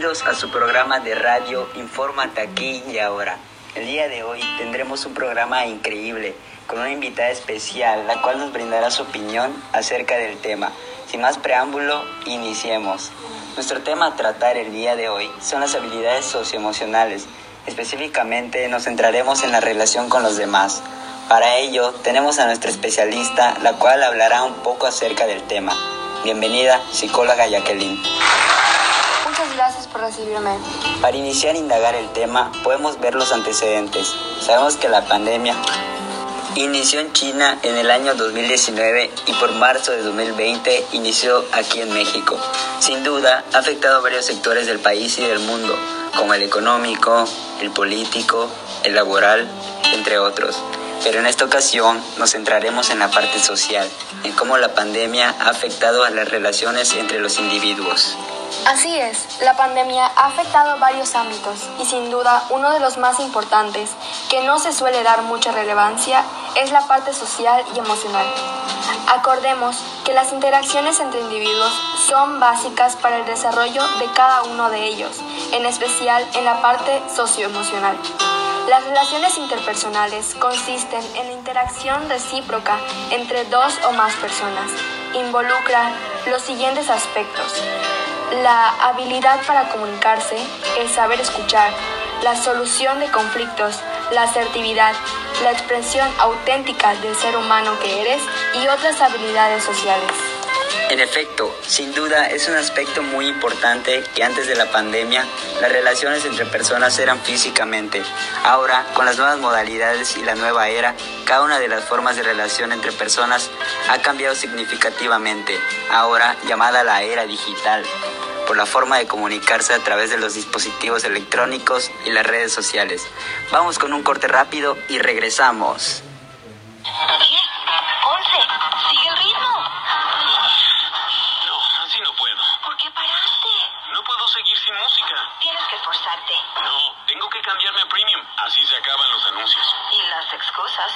Bienvenidos a su programa de radio Infórmate aquí y ahora. El día de hoy tendremos un programa increíble con una invitada especial, la cual nos brindará su opinión acerca del tema. Sin más preámbulo, iniciemos. Nuestro tema a tratar el día de hoy son las habilidades socioemocionales. Específicamente nos centraremos en la relación con los demás. Para ello tenemos a nuestra especialista, la cual hablará un poco acerca del tema. Bienvenida, psicóloga Jacqueline. Por recibirme. Para iniciar a indagar el tema, podemos ver los antecedentes. Sabemos que la pandemia Inició en China en el año 2019 y por marzo de 2020 inició aquí en México. Sin duda, ha afectado a varios sectores del país y del mundo, como el económico, el político, el laboral, entre otros. Pero en esta ocasión nos centraremos en la parte social, en cómo la pandemia ha afectado a las relaciones entre los individuos. Así es, la pandemia ha afectado varios ámbitos y sin duda uno de los más importantes, que no se suele dar mucha relevancia, es la parte social y emocional. Acordemos que las interacciones entre individuos son básicas para el desarrollo de cada uno de ellos, en especial en la parte socioemocional. Las relaciones interpersonales consisten en la interacción recíproca entre dos o más personas. Involucran los siguientes aspectos. La habilidad para comunicarse, el saber escuchar, la solución de conflictos, la asertividad, la expresión auténtica del ser humano que eres y otras habilidades sociales. En efecto, sin duda es un aspecto muy importante que antes de la pandemia las relaciones entre personas eran físicamente. Ahora, con las nuevas modalidades y la nueva era, cada una de las formas de relación entre personas ha cambiado significativamente, ahora llamada la era digital por la forma de comunicarse a través de los dispositivos electrónicos y las redes sociales. Vamos con un corte rápido y regresamos. 10, 11, sigue el ritmo. No, así no puedo. ¿Por qué paraste? No puedo seguir sin música. Tienes que esforzarte. No, tengo que cambiarme a Premium. Así se acaban los anuncios. ¿Y las excusas?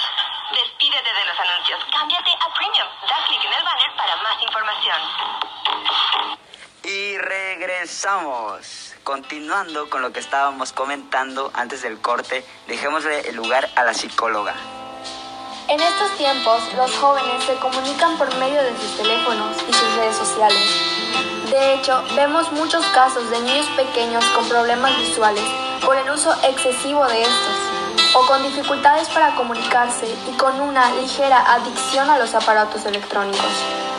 Despídete de los anuncios. Cámbiate a Premium. Da clic en el banner para más información. Regresamos. Continuando con lo que estábamos comentando antes del corte, dejémosle el lugar a la psicóloga. En estos tiempos, los jóvenes se comunican por medio de sus teléfonos y sus redes sociales. De hecho, vemos muchos casos de niños pequeños con problemas visuales por el uso excesivo de estos, o con dificultades para comunicarse y con una ligera adicción a los aparatos electrónicos.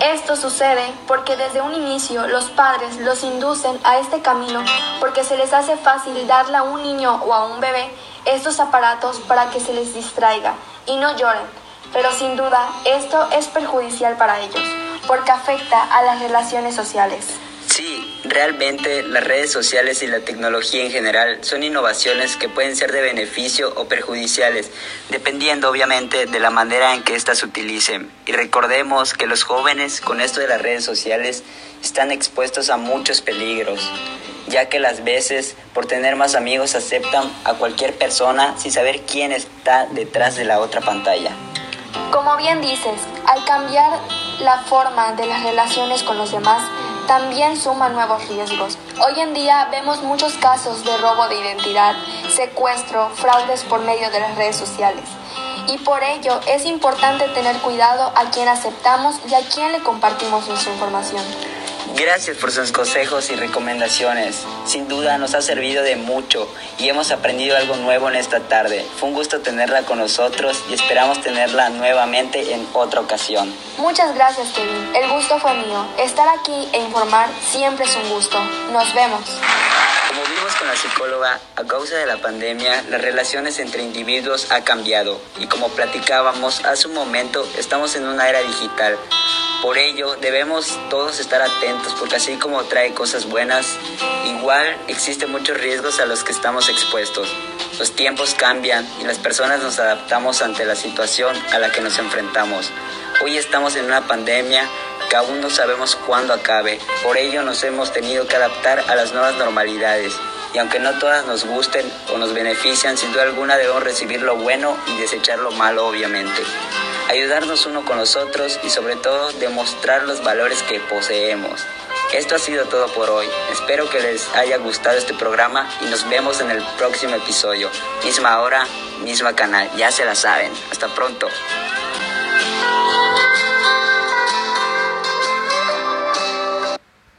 Esto sucede porque desde un inicio los padres los inducen a este camino porque se les hace fácil darle a un niño o a un bebé estos aparatos para que se les distraiga y no lloren. Pero sin duda esto es perjudicial para ellos porque afecta a las relaciones sociales. Sí, realmente las redes sociales y la tecnología en general son innovaciones que pueden ser de beneficio o perjudiciales, dependiendo obviamente de la manera en que éstas se utilicen. Y recordemos que los jóvenes con esto de las redes sociales están expuestos a muchos peligros, ya que las veces por tener más amigos aceptan a cualquier persona sin saber quién está detrás de la otra pantalla. Como bien dices, al cambiar la forma de las relaciones con los demás, también suma nuevos riesgos. Hoy en día vemos muchos casos de robo de identidad, secuestro, fraudes por medio de las redes sociales. Y por ello es importante tener cuidado a quien aceptamos y a quien le compartimos nuestra información. Gracias por sus consejos y recomendaciones. Sin duda nos ha servido de mucho y hemos aprendido algo nuevo en esta tarde. Fue un gusto tenerla con nosotros y esperamos tenerla nuevamente en otra ocasión. Muchas gracias, Kevin. El gusto fue mío. Estar aquí e informar siempre es un gusto. Nos vemos. Como vimos con la psicóloga, a causa de la pandemia, las relaciones entre individuos ha cambiado y como platicábamos hace un momento, estamos en una era digital. Por ello, debemos todos estar atentos porque así como trae cosas buenas, igual existen muchos riesgos a los que estamos expuestos. Los tiempos cambian y las personas nos adaptamos ante la situación a la que nos enfrentamos. Hoy estamos en una pandemia que aún no sabemos cuándo acabe. Por ello nos hemos tenido que adaptar a las nuevas normalidades. Y aunque no todas nos gusten o nos benefician, sin duda alguna debemos recibir lo bueno y desechar lo malo, obviamente. Ayudarnos uno con los otros y sobre todo demostrar los valores que poseemos. Esto ha sido todo por hoy. Espero que les haya gustado este programa y nos vemos en el próximo episodio. Misma hora, misma canal. Ya se la saben. Hasta pronto.